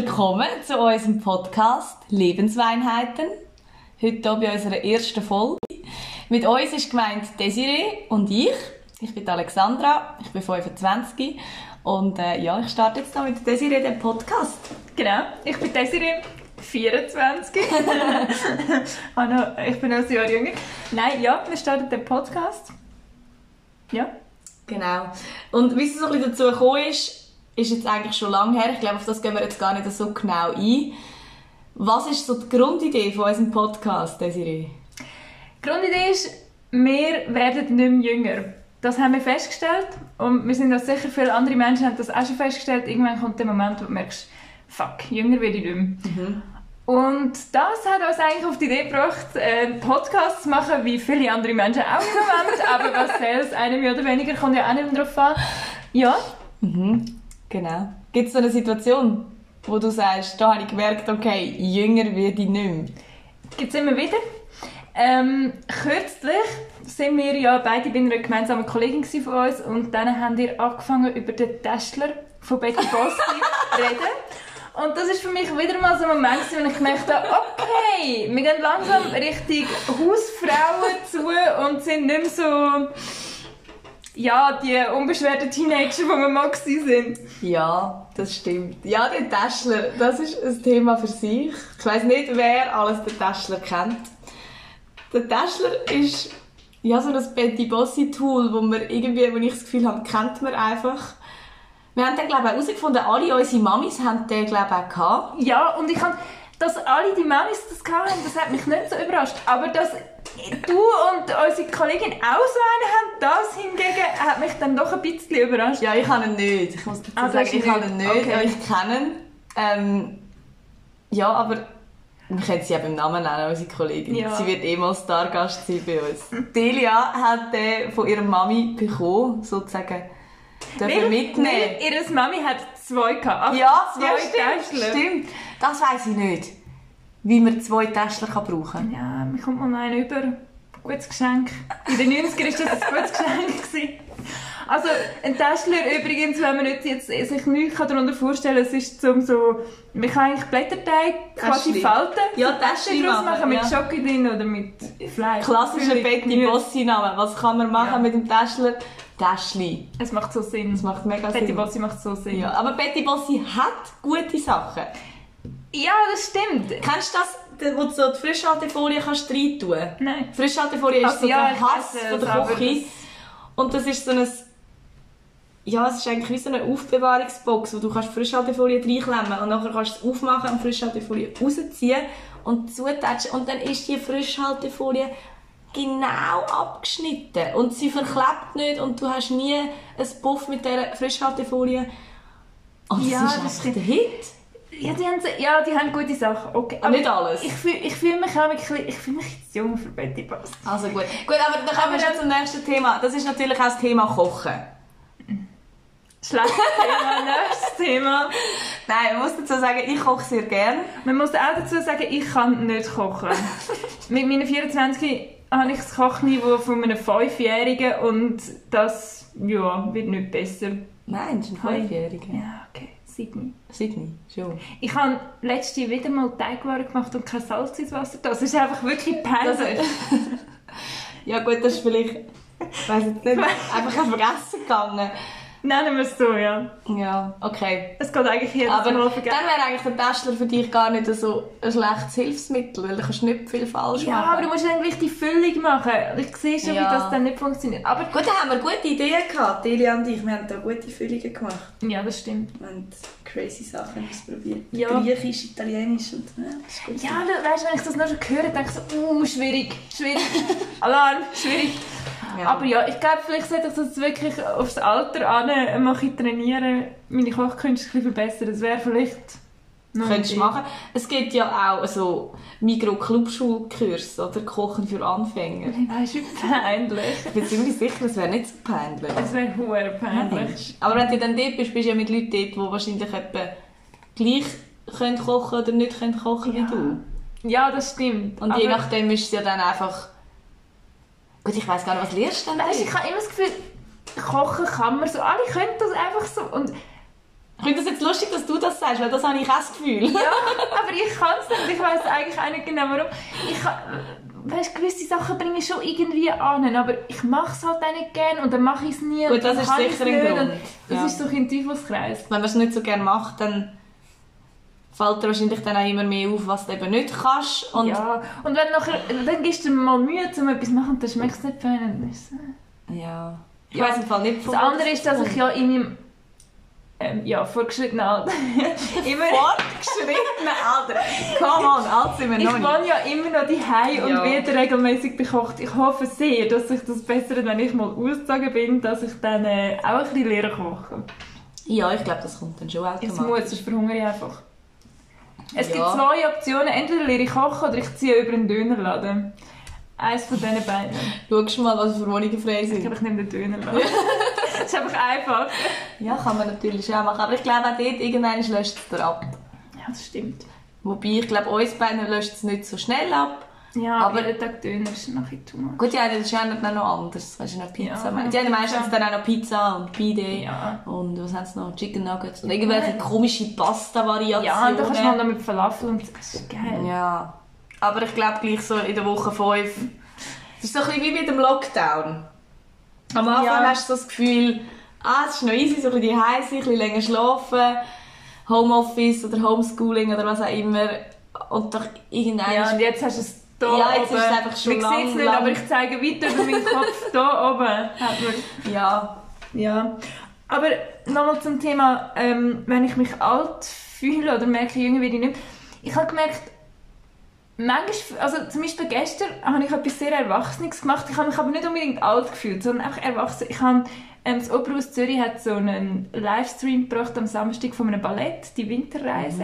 Willkommen zu unserem Podcast Lebensweinheiten. Heute hier bei unserer ersten Folge. Mit uns ist gemeint Desiree und ich. Ich bin Alexandra, ich bin 25 und äh, ja, ich starte jetzt hier mit Desiree den Podcast. Genau, ich bin Desiree, 24. Ah, noch- ich bin noch ein Jahr jünger. Nein, ja, wir starten den Podcast. Ja. Genau. Und wie es so ein bisschen dazu gekommen ist, ist jetzt eigentlich schon lange her. Ich glaube, auf das gehen wir jetzt gar nicht so genau ein. Was ist so die Grundidee von unserem Podcast, Desiree? Die Grundidee ist, wir werden nicht mehr jünger. Das haben wir festgestellt und wir sind auch sicher, viele andere Menschen haben das auch schon festgestellt. Irgendwann kommt der Moment, wo du merkst, fuck, jünger werde ich nicht mehr. Und das hat uns eigentlich auf die Idee gebracht, einen Podcast zu machen, wie viele andere Menschen auch im Moment. Aber was selbst einem mehr oder weniger kommt ja auch nicht mehr drauf an. Ja, Genau. Gibt es so eine Situation, wo du sagst, da habe ich gemerkt, okay, jünger werde ich nicht mehr? gibt es immer wieder. Ähm, kürzlich sind wir ja beide bei einer gemeinsamen Kollegin von uns und dann haben wir angefangen über den Täschler von Betty Bossi zu reden. Und das ist für mich wieder mal so ein Moment, wo ich gemerkt habe, okay, wir gehen langsam Richtung Hausfrauen zu und sind nicht mehr so, ja, die unbeschwerten Teenager, die wir mal sind. Ja, das stimmt. Ja, der Täschler, das ist ein Thema für sich. Ich weiss nicht, wer alles den Täschler kennt. Der Täschler ist ja so ein Betty Bossi Tool, wo man irgendwie, wo ich das Gefühl habe, kennt man einfach. Wir haben dann, glaube ich, herausgefunden, alle unsere Mamis haben den, glaube ich, auch gehabt. Ja, und ich habe, dass alle die Mamis das hatten, das hat mich nicht so überrascht. Aber dass du und unsere Kollegin auch so einen haben, das hingegen hat mich dann doch ein bisschen überrascht. Ja, ich habe ihn nicht. Ich muss dazu Ah, sagen, ich habe ihn nicht. Okay. Ja, ich kenne ihn. Ähm, ja, aber wir können sie ja beim Namen nennen, unsere Kollegin. Ja. Sie wird eh mal Stargast sein bei uns. Delia hat den von ihrer Mami bekommen, sozusagen. Wir mitnehmen. Weil ihre Mami hat zwei gehabt. Ja, zwei ja, stimmt, Täschler. stimmt. Das weiss ich nicht. Wie man zwei Täschler kann brauchen kann. Ja, mir kommt mal einen über. Gutes Geschenk. In den 90ern war das ein gutes Geschenk. gewesen. Also, ein Täschler übrigens, wenn man jetzt, jetzt sich nichts darunter vorstellen kann, es ist zum so, man kann eigentlich Blätterteig quasi falten, Ja, Täschli draus machen, mit ja. Schoki drin oder mit Fleisch. Klassischer Betty Gemüse. Bossi Name. Was kann man machen Ja. mit dem Täschler? Täschli. Es macht so Sinn. Das macht mega Betty Sinn. Bossi macht so Sinn. Ja, aber Betty Bossi hat gute Sachen. Ja, das stimmt. Kennst du das, wo du so die Frischhaltefolie kannst rein tun? Nein. Frischhaltefolie ist Also so ja, der Hass es, von der Küche. Und das ist so ein... Ja, es ist eigentlich wie so eine Aufbewahrungsbox, wo du kannst Frischhaltefolie reinklemmen und nachher kannst du es aufmachen und Frischhaltefolie rausziehen und zutatschen und dann ist die Frischhaltefolie genau abgeschnitten und sie verklebt nicht und du hast nie einen Puff mit dieser Frischhaltefolie. Und Ja, das ist das einfach der Hit. Ja, die haben, ja, die haben gute Sachen. Okay. Aber nicht alles. Ich fühle ich fühl mich auch wirklich, ich fühl mich jetzt jung für Betty Bossi. Also gut. Gut, aber dann kommen wir schon zum nächsten Thema. Das ist natürlich auch das Thema Kochen. Schlechtes Thema, nächstes Thema. Nein, man muss dazu sagen, ich koche sehr gern. Man muss auch dazu sagen, ich kann nicht kochen. Mit meinen 24 habe ich das Kochniveau von einem Fünfjährigen und das ja, wird nicht besser. Nein, das ist ein. Fünfjähriger. Ja, okay, Sydney. Sydney, schon. Ich habe letzte wieder mal Teigwaren gemacht und kein Salz ins Wasser. Das ist einfach wirklich peinlich. Ja gut, das ist vielleicht, ich weiss jetzt nicht, einfach ein vergessen gegangen. Nennen wir es so, ja. Ja, okay. Es geht eigentlich jedes Aber Mal dann vergessen. wäre eigentlich der Täschler für dich gar nicht so ein schlechtes Hilfsmittel, weil du kannst nicht viel falsch Ja, machen. aber du musst dann gleich die Füllung machen. Ich sehe schon, Ja. wie das dann nicht funktioniert. Aber Gut, da haben wir gute Ideen gehabt, Delia und ich. Wir haben da gute Füllungen gemacht. ja, das stimmt. Haben crazy Sachen ausprobiert. Ja. Griechisch, Italienisch und ja, das ist gut. Ja, du- weißt, wenn ich das nur schon höre, denke ich so, uh, schwierig, schwierig, Alarm, schwierig. Ja. Aber ja, ich glaube, vielleicht sollte ich das wirklich aufs Alter an mache ich trainieren, meine Kochkünste ein bisschen verbessern. Das wäre vielleicht Könntest machen. Es gibt ja auch so Mikro-Clubschulkurs oder Kochen für Anfänger. Du, wie peinlich. Ich bin ziemlich sicher, das wäre nicht so peinlich. Das wäre hure peinlich. Aber wenn du dann dort bist, bist du ja mit Leuten dort, die wahrscheinlich etwa gleich können kochen oder nicht können kochen Ja. wie du. Ja, das stimmt. Und je nachdem ist es ja dann einfach... Gut, ich weiss gar nicht, was lehrst du denn Weißt, ich habe immer das Gefühl, kochen kann man so. Alle können das einfach so. Und Ich finde das jetzt lustig, dass du das sagst, weil das habe ich auch das Gefühl. Ja, aber ich kann es nicht. Ich weiß eigentlich auch nicht genau warum. Ich kann, weißt, gewisse Sachen bringe ich schon irgendwie an, aber ich mache es halt auch nicht gerne und dann mache ich es nie. Gut, das ist sicher ein Grund. und Das Ja. ist so ein Teufelskreis. Wenn man es nicht so gerne macht, dann fällt dir wahrscheinlich dann auch immer mehr auf, was du eben nicht kannst. Und ja, und wenn nachher, dann gibst du dir mal Mühe, um etwas zu machen und dann schmeckt es nicht fein. es- ja. Ich weiß im Fall nicht, Das andere ist, dass ich ja in meinem ähm, ja, fortgeschrittenen Alter immer... Fortgeschrittene Alter. Come on, alt sind wir Ich noch nicht. wohne ja immer noch die und Ja. werde regelmäßig bekocht. Ich hoffe sehr, dass sich das bessert, wenn ich mal ausgezogen bin, dass ich dann äh, auch ein bisschen lernen kochen. Ja, ich glaube, das kommt dann schon Es automatisch. muss, sonst verhungere ich einfach. Es Ja. gibt zwei Optionen. Entweder lerne ich kochen oder ich ziehe über einen Dönerladen. Eins von diesen beiden. Schau mal, was für Wohnungen frei Ich sind. glaube, ich nehme den Dönerladen. das ist einfach einfach. Ja, kann man natürlich auch machen. Aber ich glaube, auch dort irgendwann löscht es ab. Ja, das stimmt. Wobei, ich glaube, uns beiden löscht es nicht so schnell ab. Ja, Aber- jeden Tag Döner ist nachher too much. Gut, haben das ist ja nicht noch anders. Weißt du, noch Pizza. Ja, die haben meistens dann auch noch Pizza und Pide. Ja. Und was haben sie noch? Chicken Nuggets. Und irgendwelche komische Pasta-Variationen. Ja, und dann kannst du mal noch mit Falafel und das ist geil. Ja. Aber ich glaube gleich so in der Woche 5. Es ist so ein bisschen wie mit dem Lockdown. Am Anfang Ja. hast du so das Gefühl, ah, es ist noch easy, so ein bisschen daheim sein, ein bisschen länger schlafen, Homeoffice oder Homeschooling oder was auch immer. Und doch irgendwann Ja, und jetzt hast du es hier Ja, jetzt oben. ist es einfach schon lang, sieht's nicht, lang- aber ich zeige weiter über meinen Kopf. Hier oben ja. Ja. Aber nochmal zum Thema, ähm, wenn ich mich alt fühle oder merke, jünger werde ich nicht. Ich habe gemerkt, manchmal, also zum Beispiel gestern habe ich etwas sehr Erwachsenes gemacht. Ich habe mich aber nicht unbedingt alt gefühlt, sondern einfach erwachsen. Ich habe, ähm, das Opernhaus Zürich hat so einen Livestream gebracht am Samstag von einem Ballett, die Winterreise.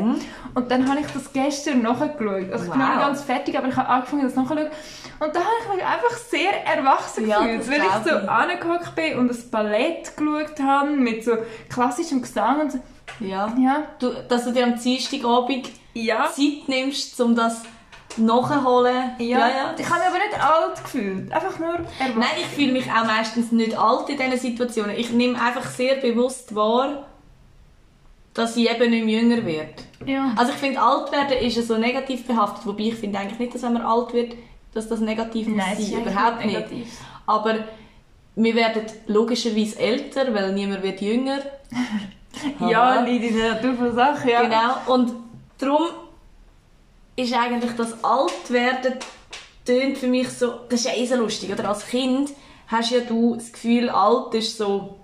Und dann habe ich das gestern nachgeschaut. Also ich bin noch nicht ganz fertig, aber ich habe angefangen, das nachzuschauen. Und da habe ich mich einfach sehr erwachsen Ja, gefühlt, weil ich so angehockt bin und das Ballett geschaut habe mit so klassischem Gesang und so. ja. Ja. Du, dass du dir am Dienstagabend Ja. Zeit nimmst, um das nachzuholen. Ja, Ich habe mich aber nicht alt gefühlt. Einfach nur erwachsen. Nein, ich fühle mich auch meistens nicht alt in diesen Situationen. Ich nehme einfach sehr bewusst wahr, dass ich eben nicht mehr jünger werde. Ja. Also ich finde, alt werden ist ja so negativ behaftet, wobei ich finde eigentlich nicht, dass wenn man alt wird, dass das negativ muss Nein, ist sein. Überhaupt nicht negativ. Aber wir werden logischerweise älter, weil niemand wird jünger. Ja, liegt in der Natur von Sachen, ja. Genau. Und darum ist eigentlich das Altwerden tönt für mich so, das ist ja eh so lustig, oder? Als Kind hast ja du das Gefühl, alt ist so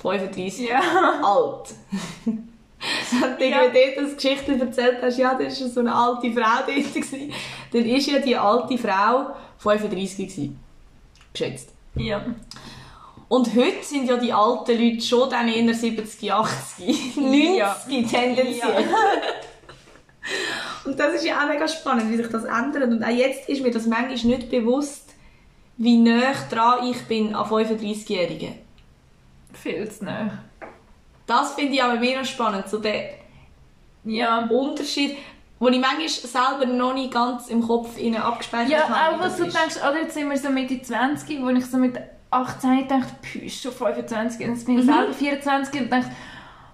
35 Ja. alt. Wenn du Ja. irgendwie dort das Geschichte erzählt hast, ja, da war so eine alte Frau dort, gewesen, dann war ja die alte Frau 35 gewesen. Geschätzt. Ja. Und heute sind ja die alten Leute schon dann eher 70, 80, 90 Ja. tendenziell. Und das ist ja auch mega spannend, wie sich das ändert. Und auch jetzt ist mir das manchmal nicht bewusst, wie nah dran ich bin an 35-Jährigen. Viel zu nah. Das finde ich aber mega spannend, so der Ja. Unterschied, wo ich manchmal selber noch nicht ganz im Kopf innen abgespeichert Ja, habe. auch wie was du ist. denkst, oder jetzt sind wir so Mitte 20, wo ich so mit 18 dachte, pü, ist schon 25, und jetzt bin ich Mhm. selber 24 und dachte,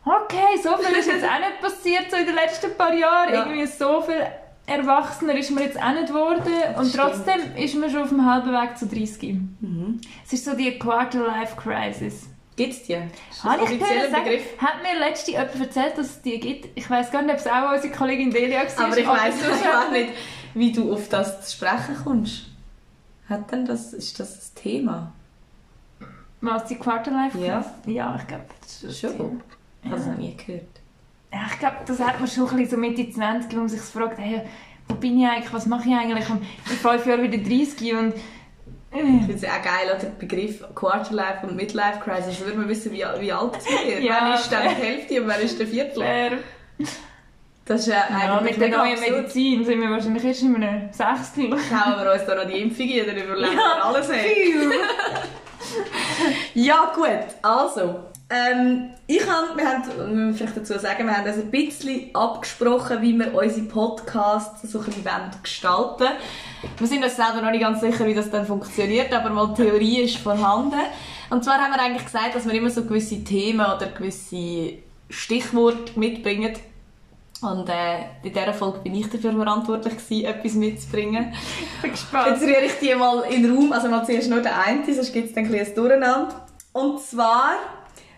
okay, so viel ist jetzt auch nicht passiert so in den letzten paar Jahren, Ja. irgendwie so viel erwachsener ist man jetzt auch nicht geworden und stimmt. trotzdem ist man schon auf dem halben Weg zu 30. Mhm. Es ist so die Quarter-Life-Crisis. Gibt es die? Habe ich gehört, sagen, Begriff? hat mir letzte jemand erzählt, dass es die gibt. Ich weiß gar nicht, ob es auch unsere Kollegin Delia war. Aber ich weiß gar nicht, wie du auf das zu sprechen kommst. Hat denn das, ist das das Thema? Was, die Quarterlife? Ja. Ja, ich glaube, das ist das Thema. Ich habe das noch nie gehört. Ja, ich glaube, das hat man schon ein bisschen so Mitte 20, wo man sich fragt, hey, wo bin ich eigentlich, was mache ich eigentlich? Und in fünf Jahren wieder 30 und... Ich Äh, finde es auch geil, oder? der Begriff Quarterlife und Midlife Crisis. Da würde man wissen, wie, wie alt es wird. Ja, wann ist dann die. Hälfte und wann ist der Viertel? fair. Das ist ja Ja, mit der neuen absurd. Medizin sind wir wahrscheinlich erst in einem Sechstel. Hauen wir uns da noch die Impfung ein, dann überleben wir alles weg. Ja, gut. Also, ähm, ich hab, wir haben, wir vielleicht dazu sagen, wir haben uns ein bisschen abgesprochen, wie wir unsere Podcasts so ein bisschen gestalten. Wir sind uns selber noch nicht ganz sicher, wie das dann funktioniert, aber mal Theorie ist vorhanden. Und zwar haben wir eigentlich gesagt, dass wir immer so gewisse Themen oder gewisse Stichwort mitbringen. Und äh, in dieser Folge bin ich dafür verantwortlich gewesen, etwas mitzubringen. Ich bin gespannt. Jetzt rühre ich die mal in den Raum, also mal zuerst nur den einen, sonst gibt es dann ein bisschen Durcheinander. Und zwar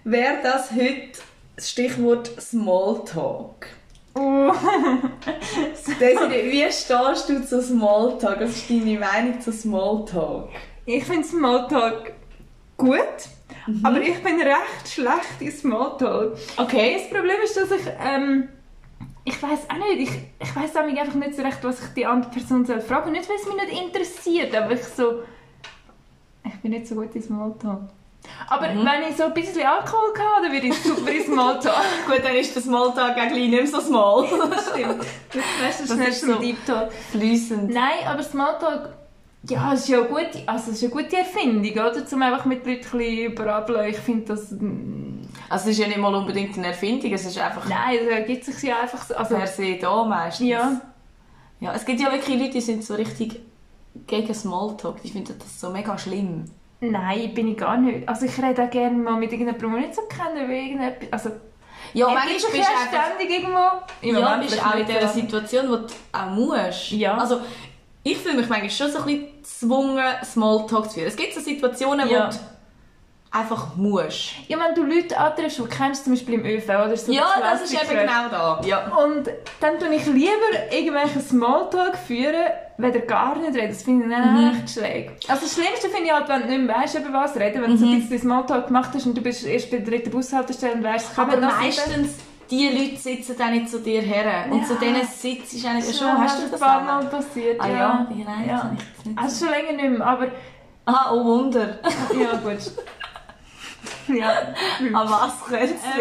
wäre das heute das Stichwort Smalltalk. Uh. Desiree, wie stehst du zu Smalltalk? Was ist deine Meinung zu Smalltalk? Ich finde Smalltalk gut, aber ich bin recht schlecht in Smalltalk. Okay. Das Problem ist, dass ich, ähm, ich weiß auch nicht, ich, ich weiß einfach nicht so recht, was ich die andere Person soll fragen. Nicht, weil es mich nicht interessiert, aber ich so, ich bin nicht so gut in Smalltalk. Aber wenn ich so ein bisschen Alkohol habe, dann würde ich super in Smalltalk. Gut, dann ist der Smalltalk eigentlich nicht mehr so small. Stimmt. Das weißt Das ist zum so. Deep Talk. Fließend. Nein, aber Smalltalk, ja, es ist ja eine gute, also es ist eine gute Erfindung, oder? Um einfach mit Leuten bisschen überablen. Ich finde das, mm, Also es ist ja nicht mal unbedingt eine Erfindung, es ist einfach nein, es sich ja einfach so, also, per se da meistens. ja. ja. Es gibt ja wirklich Leute, die sind so richtig gegen Smalltalk. Die finden das so mega schlimm. Nein, bin ich gar nicht. Also ich rede auch gerne mal mit irgendjemandem, den ich nicht so kenne, über irgendetwas. Also, Ja, manchmal bist du ja einfach... ständig irgendwo. Im Ja, bist auch in dieser. Situation, wo du auch musst. Ja. Also, ich fühle mich manchmal schon so ein bisschen gezwungen, Smalltalk zu führen. Es gibt so Situationen, Ja. wo du einfach musst. Ja, wenn du Leute antriffst, die du kennst, zum Beispiel im ÖV oder so. Ja, das ist eben genau da. Ja. Und dann tue ich lieber irgendwelchen Smalltalk führen, wenn er gar nicht redet. Das finde ich dann Mhm. echt schräg. Also das Schlimmste finde ich halt, wenn du nicht mehr weißt, über was reden. Wenn du Mhm. so ein bisschen Smalltalk gemacht hast und du bist erst bei der dritten Bushaltestelle und weißt, es Aber meistens, die Leute sitzen dann nicht zu dir her. Und Ja. zu denen sitzt ist eigentlich Das schon. Hast du das auch? Mal passiert, Ah ja. ja? Ja, nein, Ja. das ich nicht. Also schon länger nicht mehr, aber Ah, oh Wunder. ja gut. ja. An was könnte es Ähm,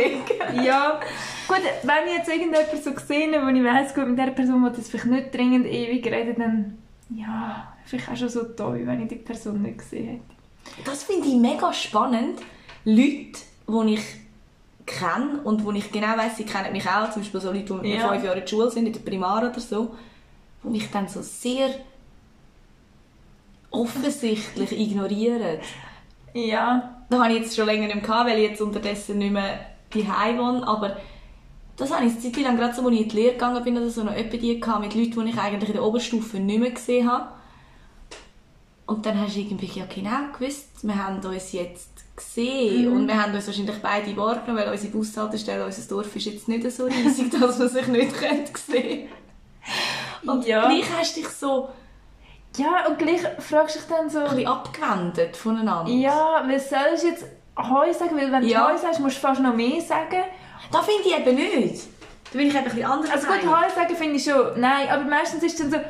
liegen? ja, gut, wenn ich jetzt irgendjemanden so gesehen habe, wo ich weiss, gut, mit dieser Person will das vielleicht nicht dringend ewig reden, dann ja, vielleicht auch schon so toll, wenn ich die Person nicht gesehen hätte. Das finde ich mega spannend. Leute, die ich kenne und wo ich genau weiss, sie kennen mich auch, zum Beispiel so Leute, die Ja. fünf Jahre in der Schule sind, in der Primar oder so, die mich dann so sehr offensichtlich ignorieren. Ja, Das habe ich jetzt schon länger nicht mehr weil ich jetzt unterdessen nicht mehr daheim wohne, aber das habe ich eine Zeit lang, gerade so, als ich in die Lehre gegangen bin oder so, noch etwa die gehabt, mit Leuten, die ich eigentlich in der Oberstufe nicht mehr gesehen habe. Und dann hast du irgendwie ja genau gewusst, wir haben uns jetzt gesehen und wir haben uns wahrscheinlich beide wahrgenommen, weil unsere Bushaltestelle, unser Dorf ist jetzt nicht so riesig, dass man sich nicht könnte sehen Und Ja. gleich hast du dich so ja, und gleich fragst du dich dann so, ein bisschen abgewendet voneinander. ja, was sollst jetzt Heu sagen? Weil wenn Ja. du Heu sagst, musst du fast noch mehr sagen. Das finde ich eben nicht. Da bin ich eben ein bisschen anders Also gut, Heu sagen finde ich schon, nein, aber meistens ist es dann so,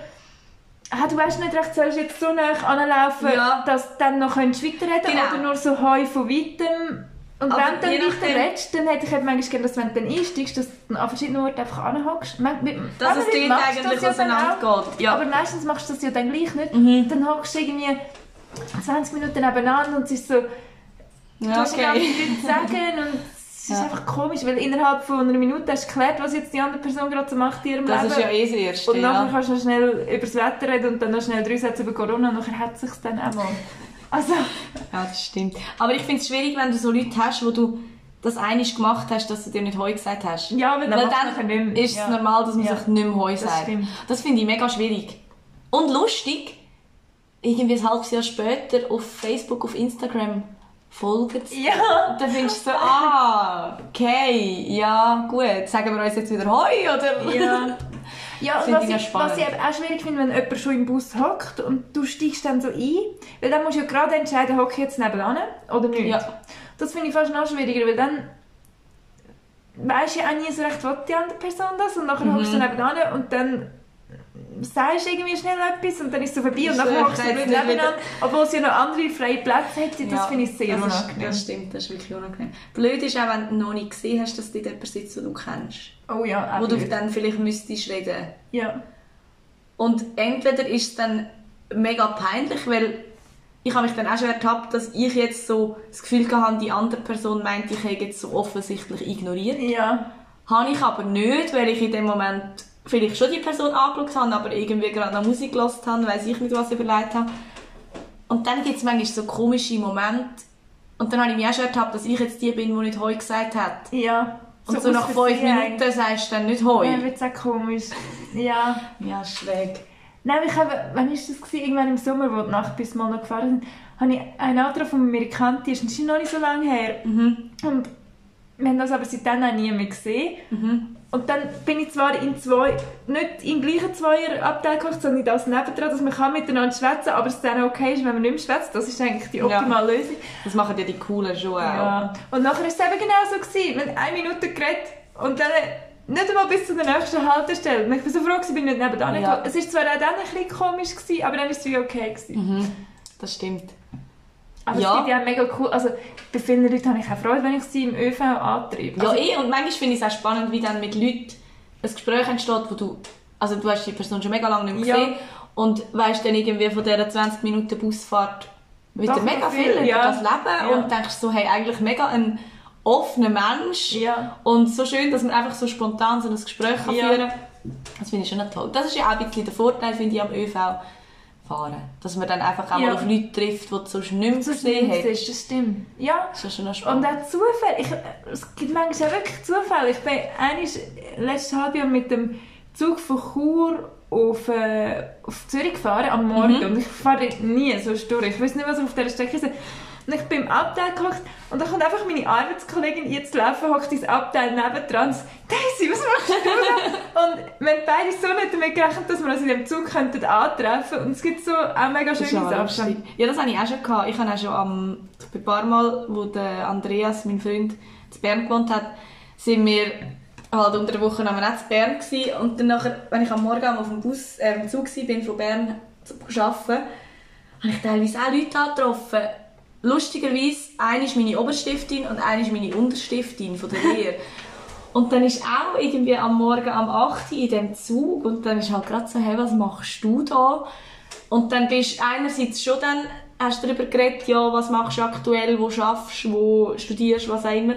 ah, du weißt nicht recht, sollst du jetzt so nah anlaufen, Ja. dass du dann noch weiterreden könntest Genau. oder nur so Heu von weitem. Und Aber wenn du dann weiter redest, dann hätte ich halt manchmal gerne, dass wenn du dann einsteigst, dass du an verschiedenen Orten einfach anhockst. Dass es dort du eigentlich das ja dann auch. auseinander geht. Ja. Aber meistens machst du das ja dann gleich nicht. Mhm. Dann hockst du irgendwie 20 Minuten nebeneinander und es ist so, du Ja, okay. okay. nichts zu sagen und es ist Ja. einfach komisch, weil innerhalb von einer Minute hast du geklärt, was jetzt die andere Person gerade so macht in ihrem Das Leben. ist ja eh das Erste. und nachher ja. kannst du noch schnell über das Wetter reden und dann noch schnell drei Sätze über Corona und nachher hat es sich dann auch mal. Also, ja, das stimmt. Aber ich finde es schwierig, wenn du so Leute hast, wo du das einig gemacht hast, dass du dir nicht Heu gesagt hast. ja, weil dann, Weil dann mehr. ist es ja. normal, dass man Ja. sich nicht mehr Heu Das sagt. stimmt. Das finde ich mega schwierig. Und lustig, irgendwie ein halbes Jahr später auf Facebook, auf Instagram folgen Ja. Dann findest du so, ah, okay, ja, gut, sagen wir uns jetzt wieder Heu, oder? Ja. Ja, und was ich ich, was ich auch schwierig finde, wenn jemand schon im Bus hockt und du steigst dann so ein, weil dann musst du ja gerade entscheiden, hocke ich jetzt nebenan oder nicht. Ja. Das finde ich fast noch schwieriger, weil dann weisst du ja auch nie so recht, will die andere Person das und nachher Mhm. hockst du nebenan und dann sagst du irgendwie schnell etwas und dann ist es so vorbei und nachher ist hockst du nicht nebenan, obwohl es ja noch andere freie Plätze hätte. Das Ja, finde ich sehr das ist- unangenehm. Das stimmt, das ist wirklich unangenehm. Blöd ist auch, wenn du noch nicht gesehen hast, dass dort jemand sitzt, den du kennst. Oh ja, Wo du blöd. dann vielleicht müsstest reden. Ja. Und entweder ist es dann mega peinlich, weil ich habe mich dann auch schon ertappt, dass ich jetzt so das Gefühl hatte, die andere Person meint, ich hätte jetzt so offensichtlich ignoriert. Ja. Habe ich aber nicht, weil ich in dem Moment vielleicht schon die Person angeschaut habe, aber irgendwie gerade noch Musik gehört habe, weiss ich nicht, was ich überlegt habe. Und dann gibt es manchmal so komische Momente. Und dann habe ich mich auch schon ertappt, dass ich jetzt die bin, die nicht «Hoi» gesagt hat. Ja. Und So so, nach fünf Minuten sagst du dann nicht «Hoi». Ja, wird auch komisch. Ja. Ja, schräg. Nein, ich habe, wann war das? Gewesen? Irgendwann im Sommer, wo die Nacht bis mal noch gefahren sind, habe ich einen Antrag von mir gekannt, das ist noch nicht so lange her. Mhm. Und wir haben das aber seitdem auch nie mehr gesehen. Mhm. Und dann bin ich zwar in zwei, nicht im gleichen Zweierabteil gekocht, sondern in das nebendran, dass man kann miteinander schwätzen aber es dann okay ist, wenn man nicht mehr schwätzt. Das ist eigentlich die optimale Lösung. Das machen ja die coolen schon auch. Ja. Und nachher war es eben genau so. Gewesen. Wir haben eine Minute geredet und dann nicht einmal bis zu der nächsten Haltestelle. Ich war so froh, gewesen, bin nicht nebenan. Ja. Es war zwar auch dann ein bisschen komisch, gewesen, aber dann war es wie okay. Gewesen. Mhm. Das stimmt. Aber Ja. es gibt ja mega cool... Also bei vielen Leuten habe ich auch Freude, wenn ich sie im ÖV antreibe. Ja, Also, eh, und manchmal finde ich es auch spannend, wie dann mit Leuten ein Gespräch entsteht, wo du, also du hast die Person schon mega lange nicht mehr Ja. gesehen und weißt dann irgendwie von dieser 20 Minuten Busfahrt wieder mega viel über ja. das Leben Ja. und denkst so, hey, eigentlich mega ein offener Mensch Ja. und so schön, dass man einfach so spontan so ein Gespräch kann Ja. führen kann. Das finde ich schon toll. Das ist ja auch ein bisschen der Vorteil, finde ich, am ÖV fahren. Dass man dann einfach auch Ja. mal auf Leute trifft, die du sonst nicht mehr so gesehen hast. ist, das stimmt. Ja. Das ist schon noch Und spannend. auch Zufall. Ich, es gibt manchmal auch wirklich Zufälle. Ich bin einmal letztes Halbjahr mit dem Zug von Chur auf, äh, auf Zürich gefahren am Morgen. Mhm. Und ich fahre nie so stur. Ich weiß nicht, was auf dieser Strecke ist. Und ich bin im Abteil gehockt und da kommt einfach meine Arbeitskollegin jetzt laufen, hockt ins Abteil nebendran und sagt, Daisy, was machst du da? und wir haben beide so nicht damit gerechnet, dass wir uns in dem Zug könnten antreffen Und es gibt so auch mega schöne Sachen. lustig. Ja, das hatte ich auch schon. Gehabt. Ich habe auch schon am, ein paar Mal, wo der Andreas, mein Freund, in Bern gewohnt hat, sind wir halt unter der Woche am Netz Bern gewesen. und dann nachher, wenn ich am Morgen auf dem Bus, äh, im Zug war, bin von Bern zu arbeiten, habe ich teilweise auch Leute angetroffen. Lustigerweise, eine ist meine Oberstiftin und eine ist meine Unterstiftin von der Lehre. Und dann ist auch irgendwie am Morgen am 8 Uhr in dem Zug und dann ist halt gerade so, hey, was machst du da? Und dann bist du einerseits schon dann, hast du darüber geredet, ja, was machst du aktuell, wo schaffst, wo studierst, was auch immer.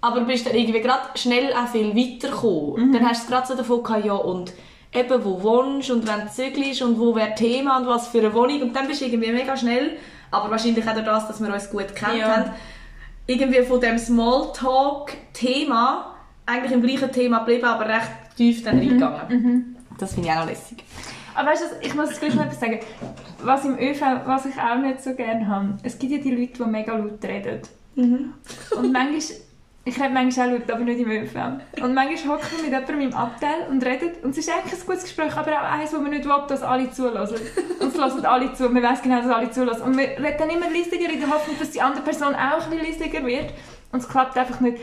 Aber bist dann irgendwie gerade schnell auch viel weitergekommen. Dann hast du gerade so davon gehabt, ja, und eben, wo wohnst und wenn du zügelst und wo wäre Thema und was für eine Wohnung. Und dann bist du irgendwie mega schnell, aber wahrscheinlich auch das, dass wir uns gut kennt Ja. haben, irgendwie von dem Smalltalk-Thema eigentlich im gleichen Thema geblieben, aber recht tief dann reingegangen. Das finde ich auch noch lässig. Aber weißt du, ich muss gleich noch etwas sagen. Was im ÖV, was ich auch nicht so gerne habe, es gibt ja die Leute, die mega laut reden. Und manchmal, ich rede manchmal auch laut, aber nicht im ÖV. Und manchmal hockt man mit jemandem im Abteil und redet. Und es ist eigentlich ein gutes Gespräch, aber auch eines, wo man nicht will, dass alle zulassen. Und es lassen alle zu. Man weiß genau, dass alle zulassen. Und man redet dann immer leisiger in der Hoffnung, dass die andere Person auch ein bisschen wird. Und es klappt einfach nicht.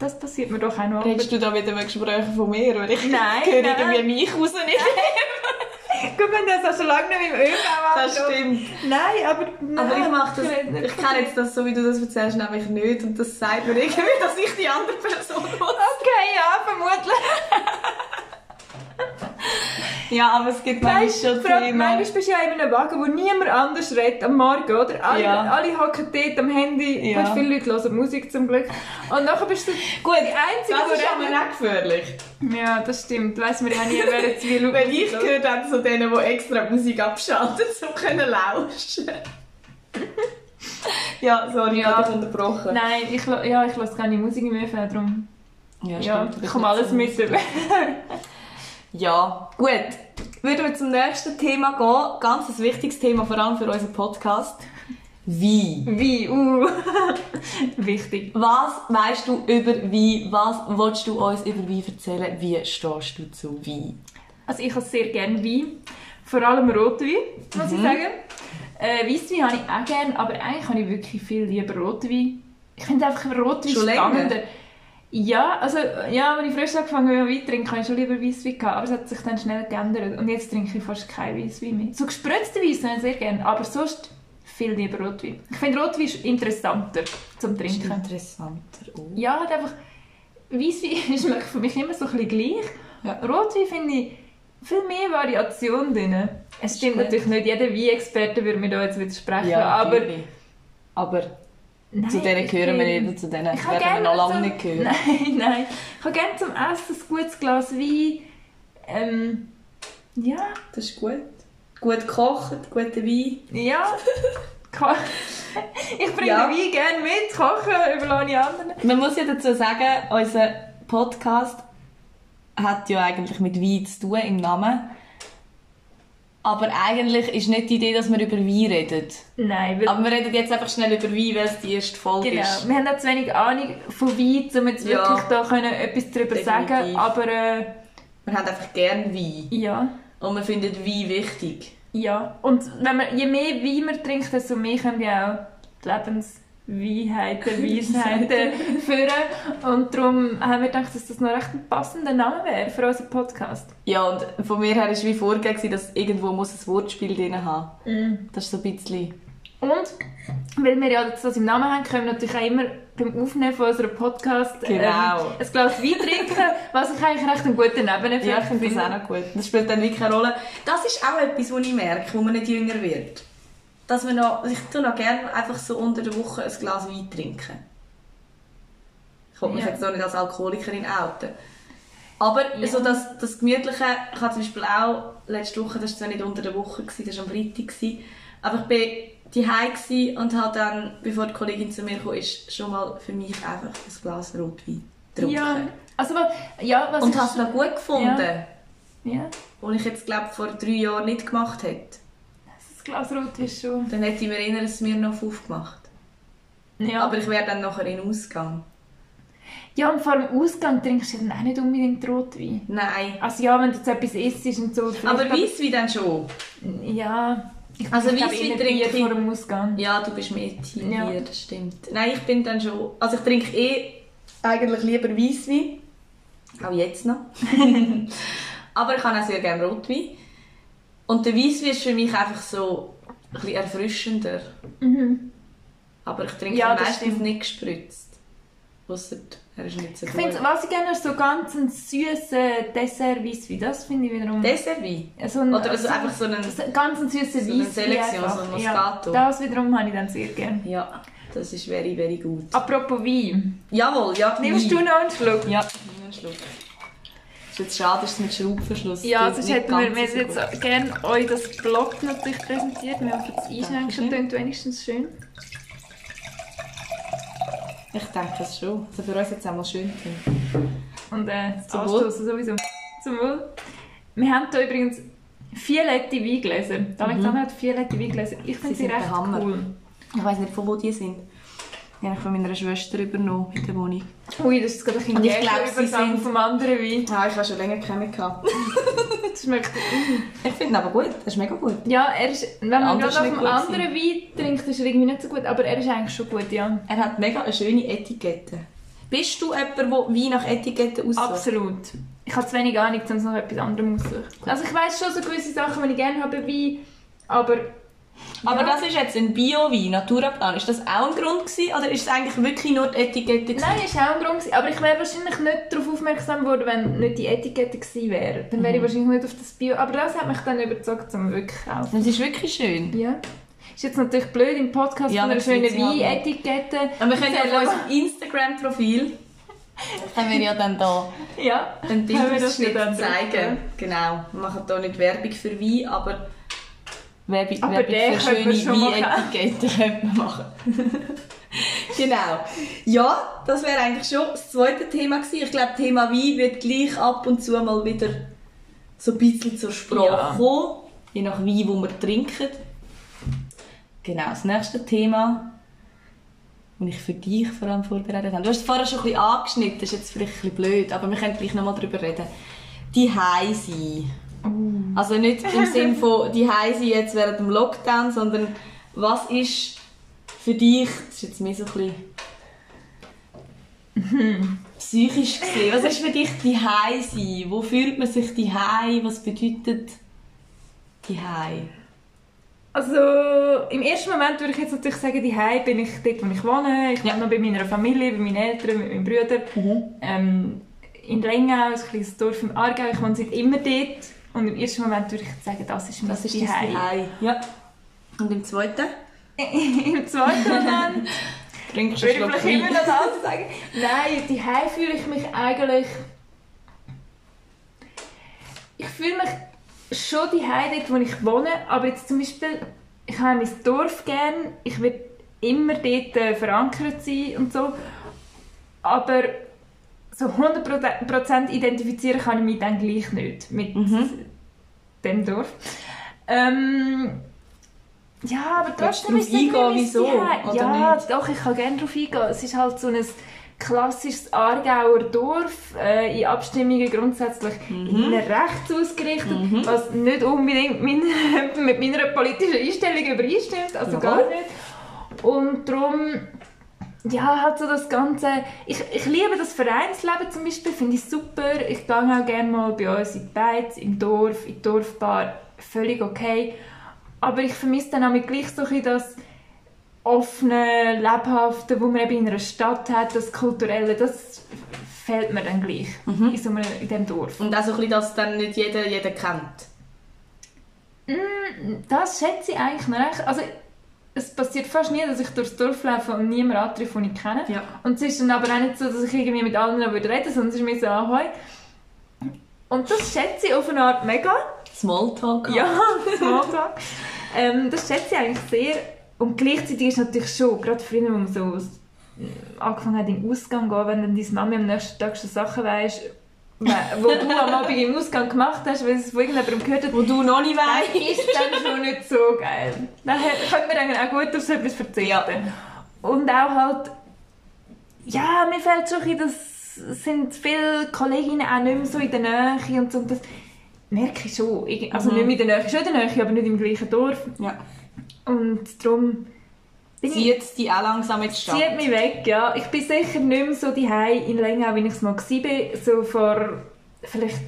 Das passiert mir doch auch noch. Redest du da wieder mit Gesprächen von mir? Weil ich Nein, höre nein. irgendwie mich raus nicht. Gut, wenn das auch schon lange nicht mehr im ÖV Das stimmt. Nein, aber... Nein, Aber ich mache das, ich kenne jetzt das so, wie du das erzählst, nämlich nicht. Und das sagt mir irgendwie, dass ich die andere Person muss. Okay, ja, vermutlich. Ja, aber es gibt manchmal schon Themen. manchmal bist du ja in einem Wagen, wo niemand anders redet am Morgen, oder? Alle, Ja. alle hocken dort am Handy. Ja. Weißt, viele Leute hören Musik zum Glück. Und nachher bist du Gut, die Einzige, das ist aber nicht gefährlich. Ja, das stimmt. Weiss man ja nie, wer jetzt wie laut Weil ich gehöre dann zu denen, die extra Musik abschalten, um können lauschen. ja, sorry, ich Ja. habe dich unterbrochen. Nein, ich, ja, ich höre keine Musik ÖV, darum. Ja, du ich bist komme alles so mit. Ja, gut. Würden wir zum nächsten Thema gehen. Ganz ein wichtiges Thema, vor allem für unseren Podcast. Wie? Wie? Uh. Wichtig. Was weißt du über Wie? Was willst du uns über Wie erzählen? Wie stehst du zu Wie? Also ich habe sehr gerne Wein. Vor allem Rotwein, muss Mhm. ich sagen. Äh, Weisswein habe ich auch gerne, aber eigentlich habe ich wirklich viel lieber Rotwein. Ich finde einfach Rotwein Schon länger? Ja, also ja, wenn ich frisch angefangen habe Wein trinken, habe ich schon lieber Weisswein gehabt, aber es hat sich dann schnell geändert und jetzt trinke ich fast kein Weisswein mehr. So gespritzte Wein habe ich sehr gerne, aber sonst viel lieber Rotwein. Ich finde Rotwein ist interessanter zum Trinken. interessanter. Oh. Ja, hat einfach Weisswein ist für mich immer so ein bisschen gleich. Ja. Rotwein finde ich viel mehr Variation drin. Es stimmt gut. natürlich nicht, jeder Wein-Experte würde mir da jetzt widersprechen, Ja, aber natürlich. aber nein, zu denen gehören wir nicht, zu denen Ich werden wir noch lange zum- nicht gehören. Nein, nein. Ich habe gerne zum Essen ein gutes Glas Wein. Ähm, ja, Das ist gut. Gut gekocht, guter Wein. ja. Ich bringe Ja. den Wein gerne mit, kochen, überlasse ich anderen. Man muss ja dazu sagen, unser Podcast hat ja eigentlich mit Wein zu tun im Namen. Aber eigentlich ist nicht die Idee, dass wir über Wein reden. Nein, weil, Aber wir reden jetzt einfach schnell über Wein, weil es die erste Folge genau. ist. Wir haben auch zu wenig Ahnung von Wein, um jetzt Ja. wirklich da können etwas darüber Definitiv. sagen. Aber äh, Wir haben einfach gerne Wein. ja. Und wir finden Wein wichtig. Ja, und wenn man, je mehr Wein man trinkt, desto mehr können ja auch die Lebensweisheiten, Weisheiten führen. Und darum haben wir gedacht, dass das noch recht ein passender Name wäre für unseren Podcast. Ja, und von mir her war wie vorgegeben, dass irgendwo muss ein Wortspiel drin haben. Das ist so ein bisschen... Und weil wir ja das im Namen haben, können wir natürlich auch immer beim Aufnehmen von unserem Podcast Genau. ähm, ein Glas Wein trinken, was ich eigentlich recht einen guten Nebeneffekt Ja, ich finde das auch noch gut. Das spielt dann wirklich eine Rolle. Das ist auch etwas, was ich merke, wo man nicht jünger wird. Dass man noch, ich tue noch gerne einfach so unter der Woche ein Glas Wein trinken. Ich will mich Ja. jetzt noch nicht als Alkoholikerin outen. Aber Ja. so das, das Gemütliche, ich hatte zum Beispiel auch letzte Woche, das war zwar nicht unter der Woche, gewesen, das war am Freitag, gewesen, aber ich war daheim und habe dann, bevor die Kollegin zu mir kam, ist, schon mal für mich einfach ein Glas Rotwein getrunken. Ja, also ja, was Und habe es noch gut gefunden. Ja, was ich jetzt glaube vor drei Jahren nicht gemacht hätte. Das Glas Rot ist schon... Dann hätte ich mir eher ein Smirnoff aufgemacht. Ja. Aber ich wäre dann nachher in den Ausgang. Ja, und vor dem Ausgang trinkst du dann auch nicht unbedingt Rotwein. Nein. Also ja, wenn du jetzt etwas isst und so. Aber Weisswein dann schon. Ja. Ich Also Weisswein trinke Bier ich- vor dem Ausgang. Ja, du bist mehr Team Ja. hier, das stimmt. Nein, ich bin dann schon... Also ich trinke eh eigentlich lieber Weisswein. Auch jetzt noch. Aber ich habe auch sehr gerne Rotwein. Und der Weisswein ist für mich einfach so ein bisschen erfrischender. Mhm. Aber ich trinke Ja, meistens nicht gespritzt. Ausser er ist nicht so Ich finde, was ich gerne so ganz einen süßen dessert Weisswein. Das finde ich wiederum... Dessertwein? so ein, Oder also einfach so einen... so ganz einen süßen so eine Weisswein. Selektion, so ein Ja, Moscato. das wiederum habe ich dann sehr gerne. Ja, das ist very, very gut. Apropos Wein. Jawohl, ja. Nimmst du Wein. noch einen Schluck? Ja, einen Schluck. Ist jetzt schade, dass es mit Schraubverschluss Ja, sonst hätten wir, wir gut. jetzt gerne euch das Blog natürlich präsentiert. Wir das Einschenken Dankeschön. klingt wenigstens schön. Ich denke es schon. Also für uns jetzt auch mal schön finden. Und äh, das. Anstoßen sowieso. Zum Wohl. Wir haben hier übrigens violette Weingläser. Der Alexander hat violette Weingläser. Ich finde Mhm. Sie sie, recht Hammer. cool. Ich weiß nicht, von wo die sind. Die habe ich von meiner Schwester übernommen in der Wohnung. Ui, das ist gerade ein bisschen glaube, sie Übergang vom anderen Wein. Ja, ich habe schon länger keinen gehabt. Das schmeckt... Ich finde ihn aber gut. Das ist mega gut. Ja, er ist, wenn man gerade auf gut anderen Wein trinkt, ist er irgendwie nicht so gut. Aber er ist eigentlich schon gut, ja. Er hat mega eine schöne Etikette. Bist du jemand, der Wein nach Etikette aussucht? Absolut. Ich habe zu wenig Ahnung, um es noch etwas anderem aussuchen. Also ich weiss schon so gewisse Sachen, die ich gerne habe bei Wein, aber... Aber Ja. das ist jetzt ein Bio-Wein, Naturaplan. Ist das auch ein Grund gewesen, oder ist es eigentlich wirklich nur die Etikette? gewesen? Nein, ist auch ein Grund gewesen. Aber ich wäre wahrscheinlich nicht darauf aufmerksam geworden, wenn nicht die Etikette gewesen wäre. Dann wäre ich wahrscheinlich nicht auf das Bio... Aber das hat mich dann überzeugt, um wirklich kaufen. Das ist wirklich schön. Ja. Ist jetzt natürlich blöd im Podcast Ja, von einer schönen. Wein-Etikette. Aber wir können ja auf unserem Instagram-Profil haben wir ja dann da Ja, ja dann zeigen. drauf, Genau. Wir machen hier nicht Werbung für Wein, aber Werbung, Aber Werbung für schöne. Weinetiketten könnte man machen. genau. Ja, das wäre eigentlich schon das zweite Thema gewesen. Ich glaube, Thema Wein wird gleich ab und zu mal wieder so ein bisschen zur Sprache Ja. kommen. Je nach Wein, wo wir trinken. Genau, das nächste Thema, das ich für dich vor allem vorbereitet habe. Du hast es vorher schon ein bisschen angeschnitten, das ist jetzt vielleicht ein bisschen blöd, aber wir können gleich nochmal darüber reden. Die sein. Also nicht im Sinne von die sein jetzt während dem Lockdown, sondern was ist für dich, das ist jetzt mehr so ein bisschen psychisch gesehen, was ist für dich die sein? Wo fühlt man sich die Was bedeutet die Also im ersten Moment würde ich jetzt natürlich sagen, die bin ich dort, wo ich wohne. Ich Ja. wohne noch bei meiner Familie, bei meinen Eltern, mit meinen Brüdern. Ähm, in Lengau, ein kleines Dorf im Aargau. Ich wohne seit immer dort. Und im ersten Moment würde ich sagen, das ist mein Das ist Zuhause. Ja. Und im zweiten? Im zweiten Moment Trinkst du würde einen ich Schluck vielleicht immer noch das sagen. Nein, die fühle ich mich eigentlich... Ich fühle mich schon die dort, wo ich wohne, aber jetzt zum Beispiel, ich habe mein Dorf gern, ich würde immer dort äh, verankert sein und so. Aber so 100% identifizieren kann ich mich dann gleich nicht mit dem Dorf. Ähm, ja, aber trotzdem ist es eingehen, wieso, Ja, nicht? doch, ich kann gerne darauf eingehen. Es ist halt so ein klassisches Aargauer Dorf, äh, in Abstimmungen grundsätzlich Mhm. rechts ausgerichtet, was nicht unbedingt mein, mit meiner politischen Einstellung übereinstimmt, also Jawohl. gar nicht. Und darum, ja, halt so das Ganze, ich, ich liebe das Vereinsleben zum Beispiel, finde ich super. Ich gehe auch gerne mal bei uns in die Beiz, im Dorf, in die Dorfbar, völlig okay. Aber ich vermisse dann auch gleich so ein das offene, lebhafte, wo man eben in einer Stadt hat, das kulturelle, das fehlt mir dann gleich in, so einem, in diesem Dorf. Und auch so ein bisschen, dass dann nicht jeder jeden kennt. Das schätze ich eigentlich noch recht. Also, es passiert fast nie, dass ich durchs Dorf laufe und niemanden antreffe, den ich kenne. Ja. Und es ist dann aber auch nicht so, dass ich irgendwie mit anderen würde reden sondern es ist mir so «Ahoi». Und das schätze ich auf eine Art mega. Smalltalk. Ja, Smalltalk. ähm, das schätze ich eigentlich sehr. Und gleichzeitig ist natürlich schon, gerade früher, wo man so äh, angefangen hat, in den Ausgang zu gehen, wenn dann deine Mami am nächsten Tag schon Sachen weiss, we- wo du am Abend im Ausgang gemacht hast, weil es von irgendjemandem gehört hat, Wo du noch nicht dann weißt. ist dann schon nicht so geil. Dann könnte man eigentlich auch gut auf so etwas verzichten. Und auch halt, ja, mir fällt schon ein das sind viele Kolleginnen auch nicht mehr so in der Nähe und so. Und das merke ich schon. Also nicht mehr in der Nähe, schon in der Nähe, aber nicht im gleichen Dorf. Ja. Und darum Zieht dich auch langsam die Stadt. zieht mich weg, ja. Ich bin sicher nicht mehr so daheim in Lengau, wie ich es mal war. So vor vielleicht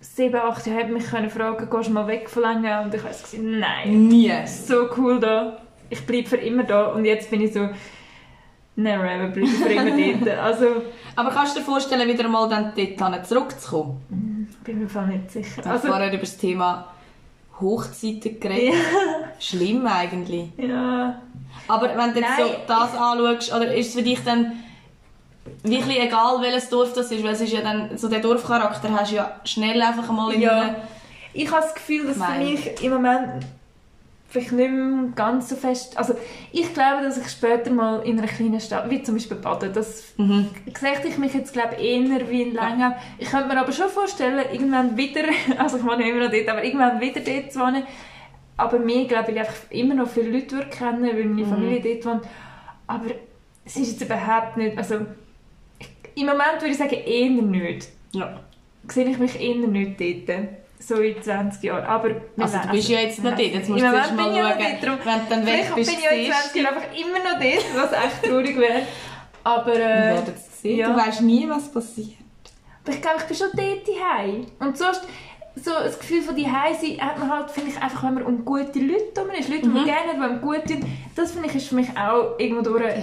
sieben, acht Jahren hat mich können fragen, gehst du mal weg von Lengau? Und ich habe gesagt, nein. Nie. So cool da. Ich bleibe für immer da. Und jetzt bin ich so, never ever, bleibe ich für immer dort. Also, Aber kannst du dir vorstellen, wieder mal dann dort zurückzukommen? bin mir Fall nicht sicher. Also, vorher über das Thema Hochzeiten geredet. Schlimm eigentlich. ja. Aber wenn du jetzt so das anschaust, oder ist es für dich dann wirklich egal, welches Dorf das ist? Weil es ist ja dann, so den Dorfcharakter hast du ja schnell einfach einmal in Ja. Ich habe das Gefühl, dass für mich im Moment vielleicht nicht mehr ganz so fest... Also ich glaube, dass ich später mal in einer kleinen Stadt, wie zum Beispiel Baden, das Mhm. sehe ich mich jetzt glaube eher wie in Lengau. Ich könnte mir aber schon vorstellen, irgendwann wieder, also ich wohne immer noch dort, aber irgendwann wieder dort zu wohnen. Aber mir glaube ich einfach immer noch viele Leute würde kennen, weil meine Familie dort wohnt. Aber es ist jetzt überhaupt nicht, also im Moment würde ich sagen eher nicht. Ja. Sehe ich mich eher nicht dort. So in 20 Jahren. Aber Also du bist ja jetzt noch dort, jetzt musst du erst mal bin schauen, dort, wenn du dann weg bist, bin ich ja in siehst 20 Jahren einfach immer noch dort, was echt traurig wäre. Aber, äh, sehen. ja. Du weißt nie, was passiert. aber ich glaube, ich bin schon dort daheim. Und sonst, so das Gefühl von daheim sein hat man halt, finde ich, einfach, wenn man um gute Leute herum ist. Leute, die man gerne hat, die einem gut tun. Das finde ich, ist für mich auch irgendwo durch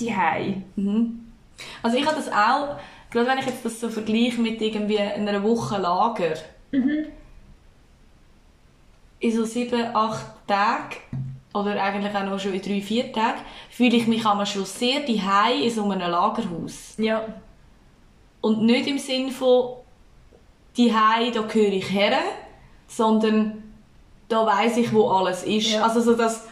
Daheim. Mhm. Also ich habe das auch, gerade wenn ich jetzt das so vergleiche mit irgendwie einer Woche Lager, in so sieben, acht Tagen, oder eigentlich auch noch schon in drei, vier Tagen, fühle ich mich einmal schon sehr daheim in so einem Lagerhaus. Ja. Und nicht im Sinn von daheim, da gehöre ich her, sondern da weiß ich, wo alles ist. Ja. Also so dass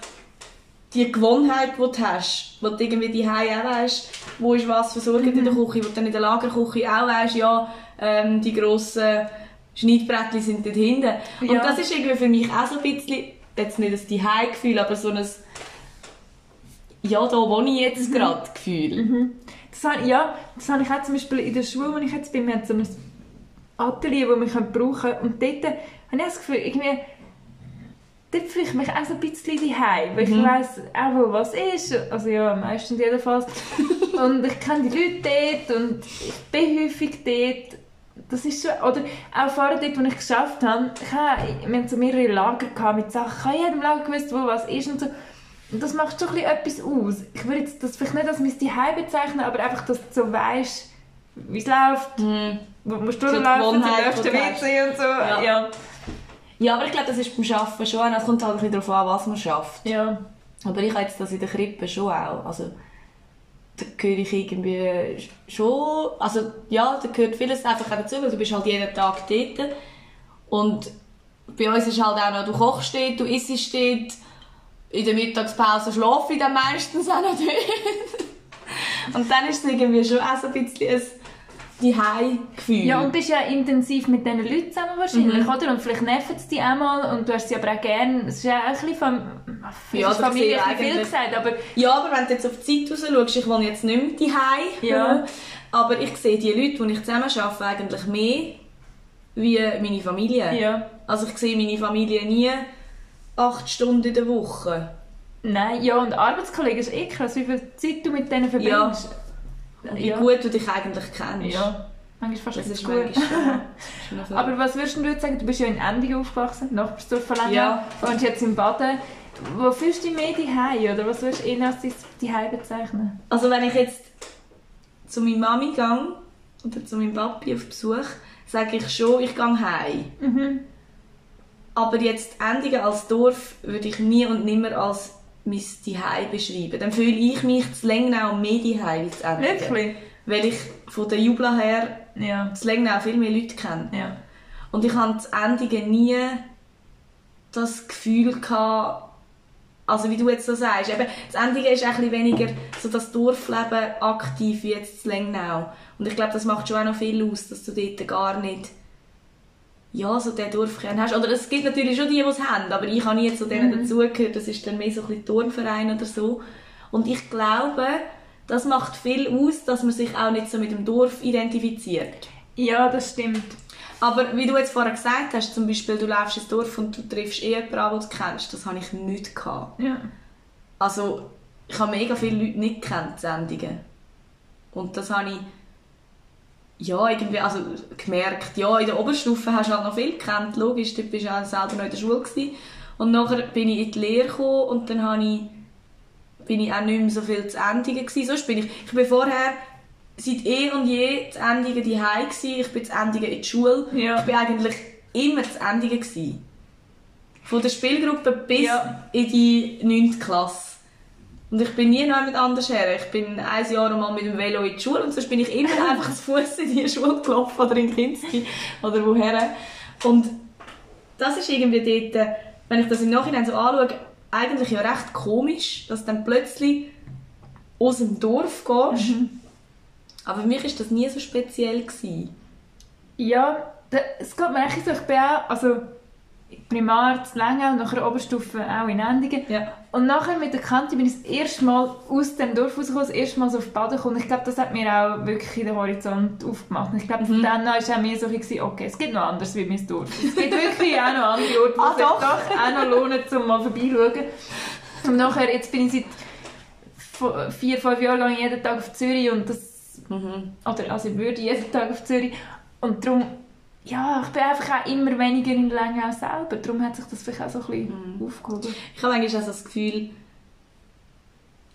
die Gewohnheit, die du hast, wo du irgendwie daheim auch weißt, wo ist was versorgt in der Mhm. Küche, wo du dann in der Lagerküche auch weißt, ja, ähm, die grossen Schneidbrettchen sind dort hinten. Und Ja. das ist irgendwie für mich auch so ein bisschen, jetzt nicht ein Zuhause-Gefühl, aber so ein ja, da wohne ich Mhm. jetzt gerade Gefühl. Das habe, ja, das habe ich auch zum Beispiel in der Schule, wo ich jetzt bin. Wir haben so ein Atelier, das wir brauchen können. Und dort habe ich das Gefühl, irgendwie, dort fühle ich mich auch so ein bisschen daheim, weil ich weiss auch, wo was ist. Also ja, meistens jedenfalls. und ich kenne die Leute dort und ich bin häufig dort. Das ist schon, oder auch vorher dort, wo ich geschafft habe, ich habe, wir hatten so mehrere Lager gehabt mit Sachen, ich habe in jedem Lager gewusst, wo was ist und so. Und das macht schon etwas aus. Ich würde jetzt das vielleicht nicht als mein Zuhause bezeichnen, aber einfach, dass du so weißt, wie es läuft, Mhm. wo musst du So laufen, nächsten die hast. WC und so. Ja. Ja. Ja, aber ich glaube, das ist beim Arbeiten schon. Es kommt halt ein bisschen darauf an, was man schafft. ja. Aber ich habe jetzt das in der Krippe schon auch. Also, da gehöre ich irgendwie schon... Also, ja, da gehört vieles einfach dazu, weil du bist halt jeden Tag dort. Und bei uns ist halt auch noch, du kochst dort, du isst dort. in der Mittagspause schlafe ich dann meistens auch noch dort. und dann ist es irgendwie schon auch so ein bisschen ein Zuhause-Gefühl. Ja, und bist ja intensiv mit diesen Leuten zusammen wahrscheinlich, Mhm. oder? Und vielleicht nerven sie dich einmal und du hast sie aber auch gern. Es ist ja auch ein bisschen Fam Ja, Familie viel gesagt, aber Ja, aber wenn du jetzt auf die Zeit raus schaust, ich wohne jetzt nicht mehr die Ja. Aber ich sehe die Leute, die ich zusammen arbeite, eigentlich mehr wie meine Familie. ja. Also ich sehe meine Familie nie acht Stunden in der Woche. Nein, ja, und Arbeitskollegen ist eh krass, wie viel Zeit du mit denen verbringst. Wie Ja. gut du dich eigentlich kennst. Ja, manchmal fast Das ist manchmal gut. noch viel. Aber was würdest du jetzt sagen? Du bist ja in Endigen aufgewachsen, Nachbarsdorf von Länge. Ja. Und jetzt in Baden. Wo fühlst du dich mehr daheim oder was würdest du eher als Daheim bezeichnen? Also wenn ich jetzt zu meiner Mami gehe oder zu meinem Papi auf Besuch, sage ich schon, ich gehe heim. Mhm. Aber jetzt Endigen als Dorf würde ich nie und nimmer als mein Zuhause beschreiben. Dann fühle ich mich zu Lengnau mehr daheim als zu Endigen. Wirklich? Weil ich von der Jubla her Ja. zu Lengnau viel mehr Leute kenne. Ja. Und ich hatte zu Endigen nie das Gefühl gehabt, also wie du jetzt so sagst, eben, das Endigen ist ein weniger so das Dorfleben aktiv wie jetzt zu Lengnau. Und ich glaube, das macht schon auch noch viel aus, dass du dort gar nicht ja, so den Dorfkern hast. Oder es gibt natürlich schon die, die es haben, aber ich habe nie zu denen dazugehört. Das ist dann mehr so ein bisschen Turnverein oder so. Und ich glaube, das macht viel aus, dass man sich auch nicht so mit dem Dorf identifiziert. Ja, das stimmt. Aber wie du jetzt vorher gesagt hast, zum Beispiel, du läufst ins Dorf und du triffst eh jemanden an, den du kennst, das habe ich nicht gehabt. Ja. Also, ich habe mega viele Leute nicht gekannt, Sendungen. Und das habe ich, ja, irgendwie, also gemerkt, ja, in der Oberstufe hast du halt noch viel gekannt, logisch, dort bist du auch selber noch in der Schule gewesen. Und nachher bin ich in die Lehre gekommen und dann habe ich, bin ich auch nicht mehr so viel zu Endingen gewesen. Sonst bin ich, ich bin vorher seit eh und je zu Endingen die gewesen. Ich bin zu Endingen in die Schule. Ja. Ich bin eigentlich immer zu Endingen gewesen. Von der Spielgruppe bis Ja. in die 9. Klasse. Und ich bin nie noch mit anders her. Ich bin ein Jahr mal mit dem Velo in die Schule und sonst bin ich immer einfach zu Fuß in die Schule gelaufen oder in Kinski oder woher. Und das ist irgendwie dort, wenn ich das im Nachhinein so anschaue, eigentlich ja recht komisch, dass du dann plötzlich aus dem Dorf gehst. Aber für mich ist das nie so speziell gewesen. Ja, es geht mir echt so. Ich bin auch, also Primar zu Länge und nachher Oberstufe auch in Endigen. Ja. Und nachher mit der Kante bin ich das erste Mal aus dem Dorf rausgekommen, das erste Mal so auf Baden gekommen. Ich glaube, das hat mir auch wirklich den Horizont aufgemacht. Und ich glaube, von dann an war auch mir so, bisschen, okay, es gibt noch anders wie mein Dorf. Es gibt wirklich auch noch andere Orte, wo Ah, es sich doch? doch auch noch lohnt, um mal vorbeischauen. Und nachher, jetzt bin ich seit vier, fünf Jahren lang jeden Tag auf Zürich und das Mhm. oder also ich würde jeden Tag auf Zürich und darum ja, ich bin einfach auch immer weniger in Länge auch selber. Darum hat sich das vielleicht auch so ein bisschen aufgehoben. Ich habe manchmal auch so das Gefühl,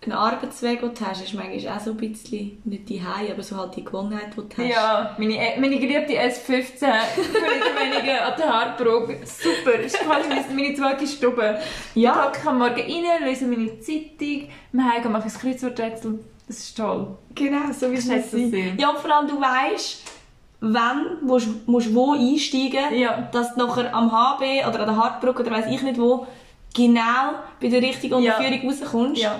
ein Arbeitsweg, den du hast, ist manchmal auch so ein bisschen, nicht die Hause, aber so halt die Gewohnheit, die du hast. Ja, meine, meine geliebte S15 für weniger an der Haarbrücke. Super, ist quasi meine, zweite Stube. Ja. Ich am Morgen rein, lese meine Zeitung, wir Hause mache ich ein Kreuzworträtsel. Das ist toll. Genau, so wie es das sehr. Ja, und vor allem du weißt, wann musst musst wo einsteigen, Ja. dass du nachher am HB oder an der Hartbrücke oder weiß ich nicht wo genau bei der richtigen Ja. Unterführung rauskommst. Ja.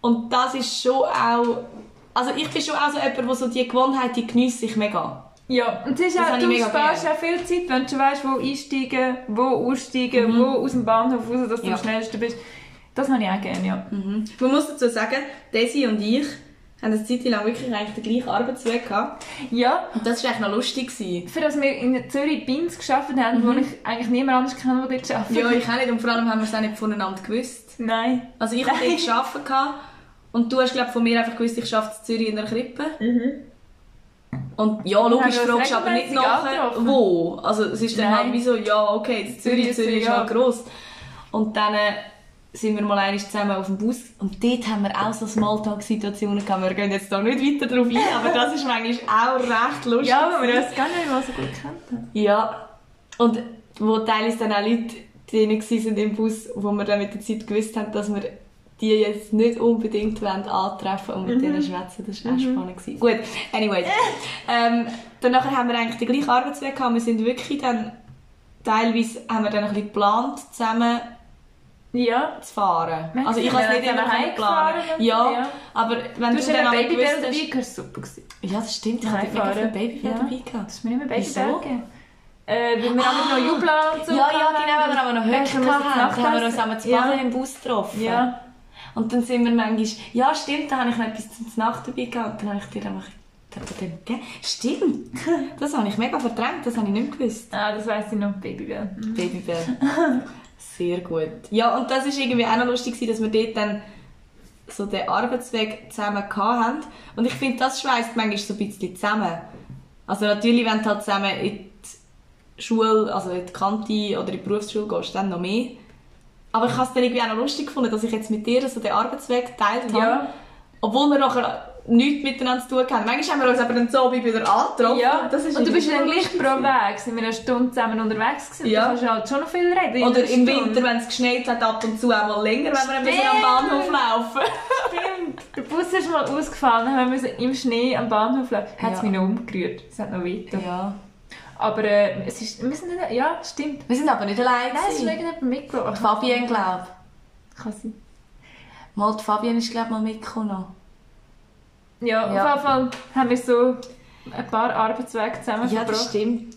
Und das ist schon auch... Also ich bin schon auch so jemand, der so die Gewohnheit, die geniesse ich mega. Ja, und es ist Das auch, du sparst auch viel Zeit, wenn du weißt, wo einsteigen, wo aussteigen, wo aus dem Bahnhof raus, dass du Mhm. Ja. am schnellsten bist. Das habe ich auch gerne, ja. Man muss dazu sagen, Desi und ich haben eine Zeit lang wirklich eigentlich den gleichen Arbeitsweg gehabt. Ja, Und das war eigentlich noch lustig. Gewesen. für das wir in Zürich Bins gearbeitet haben, wo ich eigentlich niemand anders kenne, der dort arbeitet. Mhm. Ja, ich auch nicht. Und vor allem haben wir es auch nicht voneinander gewusst. Nein. Also ich habe dort gearbeitet und du hast glaube von mir einfach gewusst, ich arbeite in Zürich in der Krippe. Und ja, logisch fragst du aber nicht nachher, wo. Also es ist dann Nein. halt wie so, ja okay, Zürich, Zürich, Zürich ist ja. halt gross. Und dann äh, sind wir mal einmal zusammen auf dem Bus und dort haben wir auch so Smalltalk-Situationen gehabt. Wir gehen jetzt da nicht weiter drauf ein, aber das ist manchmal auch recht lustig. Ja, aber wir uns gar nicht mal so gut kennt haben. Ja, und wo teilweise dann auch Leute drin waren im Bus, wo wir dann mit der Zeit gewusst haben, dass wir die jetzt nicht unbedingt wollen antreffen und mit denen schwätzen. Das war auch spannend. Gewesen. Gut, anyways. ähm, dann nachher haben wir eigentlich den gleichen Arbeitsweg gehabt. Wir sind wirklich dann, teilweise haben wir dann ein bisschen geplant zusammen, Ja. zu fahren. Wir Also ich kann es nicht immer zusammen heimgefahren Ja, ja. aber wenn Du du, dann Babybär gewusst hast... das war super. gewesen. Ja, das stimmt. Ich hatte mega viel Babybär Ja. dabei gehabt. Das ist mir immer Wieso? Babybär gegeben. Äh, weil wir auch noch Jubla und so Ja, ja, genau, haben. wenn wir aber noch Höcke hatten, haben wir uns einmal zu Ja. Baden im Bus getroffen. Ja. Und dann sind wir manchmal, ja stimmt, da habe ich noch etwas zum Nacht dabei gehabt. Und dann habe ich dir einfach. Stimmt, das habe ich mega verdrängt, das habe ich nicht gewusst. Ah, das weiss ich noch, Babybär. Babybär. Sehr gut. Ja, und das war irgendwie auch noch lustig, dass wir dort dann so den Arbeitsweg zusammen hatten. Und ich finde, das schweißt manchmal so ein bisschen zusammen. Also natürlich, wenn du halt zusammen in die Schule, also in die Kante oder in die Berufsschule gehst, dann noch mehr. Aber ich habe es dann irgendwie auch noch lustig gefunden, dass ich jetzt mit dir so den Arbeitsweg geteilt habe. Ja. Obwohl wir nachher nichts miteinander zu tun haben. Manchmal haben wir uns aber dann so wieder angetroffen. Ja, das ist und du bist ja dann gleich pro Weg. Sind wir eine Stunde zusammen unterwegs gewesen. Ja. Da kannst du halt schon noch viel reden. Oder im. Winter, wenn es geschneit hat, ab und zu auch mal länger, wenn wir ein bisschen am Bahnhof laufen. Stimmt. Der Bus ist mal ausgefallen, dann haben wir im Schnee am Bahnhof laufen. Hat es Ja. mich noch umgerührt. Es hat noch weiter. Ja. Aber äh, es ist, wir sind nicht, ja, stimmt. Wir sind aber nicht allein. Nein, es ist irgendjemand mitgebracht. Fabienne, glaube Kann sein. ich. Mal, die Fabienne ist, glaube ich, mal mitgekommen. Ja, auf jeden Fall haben wir so ein paar Arbeitswege zusammen Ja, das stimmt.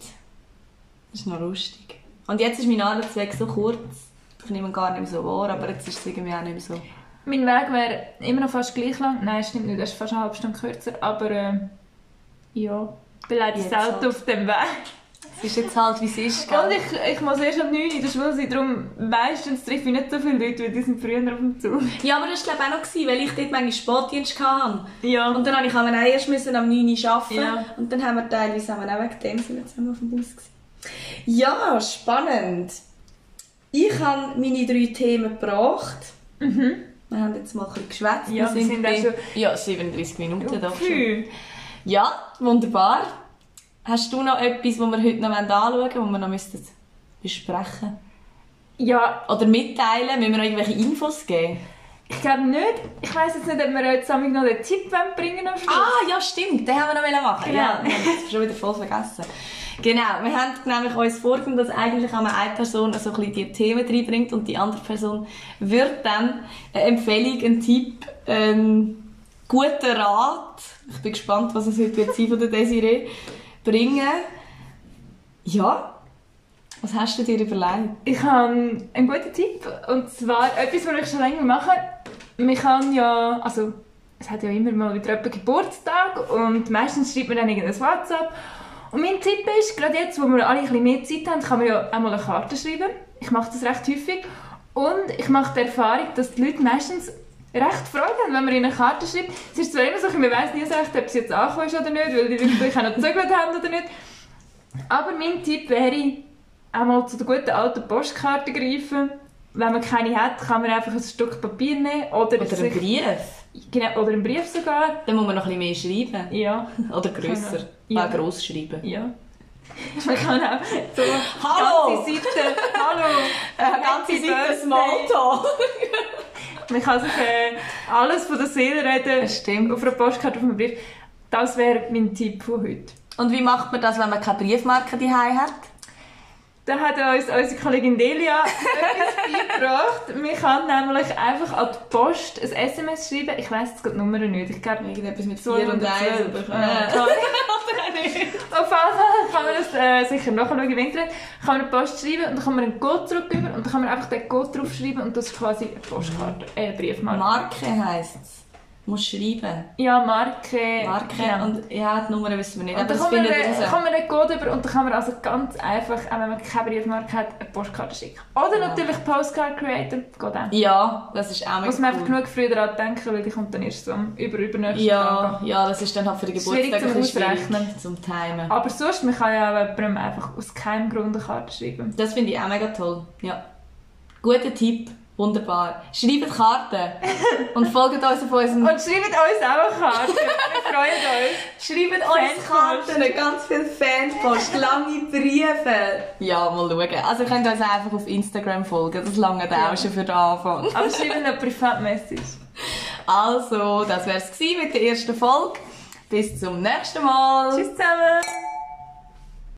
Das ist noch lustig. Und jetzt ist mein Arbeitsweg so kurz. Ich nehme ihn gar nicht mehr so wahr, aber jetzt ist es irgendwie auch nicht mehr so. Mein Weg wäre immer noch fast gleich lang. Nein, stimmt nicht, das ist fast eine halbe Stunde kürzer. Aber äh, ja, leider Jetzt selten halt. auf dem Weg. Es ist jetzt halt, wie es ist, gell? Und ich, ich muss erst um 9 Uhr in der Schule sein, darum meistens treffe ich nicht so viele Leute, weil die sind früher auf dem Zug. Ja, aber das war glaube auch noch, gewesen, weil ich dort manchmal Sportdienst hatte. Ja. Und dann musste ich auch erst müssen am 9 Uhr arbeiten. Ja. Und dann haben wir teilweise auch wegen dem sind wir zusammen auf dem Bus. Gewesen. Ja, spannend. Ich habe meine drei Themen gebracht. Wir haben jetzt mal ein bisschen geschwätzt. Ja, wir sind bei- auch schon- Ja, 37 Minuten. Pfui. Ja, wunderbar. Hast du noch etwas, das wir heute noch anschauen wollen, das wir noch müssten besprechen Ja, Oder mitteilen? Müssen wir noch irgendwelche Infos geben? ich glaube nicht. Ich weiss jetzt nicht, ob wir heute zusammen noch den Tipp wollen bringen am Schluss. Ah, ja, stimmt. Den haben wir noch machen. Genau. Ja, haben es schon wieder voll vergessen. Genau, wir haben nämlich uns vorgenommen, dass eigentlich einmal eine Person so ein bisschen die Themen reinbringt und die andere Person wird dann eine Empfehlung, einen Tipp, einen guten Rat, ich bin gespannt, was es heute wird sein von der Desiree, bringen. Ja, was hast du dir überlegt? Ich habe einen guten Tipp. Und zwar etwas, was ich schon länger mache. Man kann ja, also es hat ja immer mal wieder jemand Geburtstag und meistens schreibt man dann irgendein WhatsApp. Und mein Tipp ist, gerade jetzt, wo wir alle ein bisschen mehr Zeit haben, kann man ja einmal eine Karte schreiben. Ich mache das recht häufig. Und ich mache die Erfahrung, dass die Leute meistens recht Freude haben, wenn man ihnen eine Karte schreibt. Es ist zwar immer so, man weiß nie so recht, ob es jetzt angekommen ist oder nicht, weil die vielleicht auch noch gezögert haben oder nicht. Aber mein Tipp wäre, einmal zu der guten alten Postkarte greifen. Wenn man keine hat, kann man einfach ein Stück Papier nehmen oder, Oder einen Brief? genau, oder einen Brief sogar. Dann muss man noch ein bisschen mehr schreiben. Ja, Oder grösser. Ja. Ja. gross schreiben. ja. Man kann auch so Hallo! ganze Seite, hallo, Eine ganze Happy Seite. Smalltalk. man kann sich äh, alles von der Seele reden Das stimmt. auf einer Postkarte, auf einem Brief. Das wäre mein Tipp von heute. Und wie macht man das, wenn man keine Briefmarke daheim hat? Da hat uns unsere Kollegin Delia etwas beigebracht. Man kann nämlich einfach an die Post ein SMS schreiben. Ich weiss jetzt gerade die Nummer nicht. Ich glaube, Irgendetwas mit So 4 und 1. 112. Ja. Ja. Auf jeden Fall kann man das äh, sicher nachschauen im Internet. Kann man eine Post schreiben und dann kann man einen Code zurückgeben und dann kann man einfach den Code draufschreiben und das ist quasi eine Postkarte, äh, eine Briefmarke. Marke heisst es. Muss schreiben. ja, Marke. Marke. genau. Und ja, die Nummer wissen wir nicht. Und aber das kann man, findet den, raus. kann man den Code über und dann kann man also ganz einfach, auch wenn man keine Briefmarke hat, eine Postkarte schicken. Oder Ja. natürlich Postcard Creator, geht auch. Ja, das ist auch mega Muss man einfach genug früher daran denken, weil die kommt dann erst so am über übernächsten Ja, Tag. ja, das ist dann halt für den Schwierig Geburtstag zum Ausrechnen. zum Timen. Aber sonst, man kann ja auch jemandem einfach aus keinem Grund eine Karte schreiben. Das finde ich auch mega toll. Ja. Guter Tipp. Wunderbar. Schreibt Karten. Und folgt uns auf unserem... Und schreibt uns auch eine Karte. Wir freuen uns. Schreibt uns. Karten, ganz viel Fanpost, lange Briefe. Ja, mal schauen. Also ihr könnt uns einfach auf Instagram folgen, das lange Ja. auch schon für den Anfang. Aber schreibt eine Privatmessage. Also, das wär's gewesen mit der ersten Folge. Bis zum nächsten Mal. Tschüss zusammen.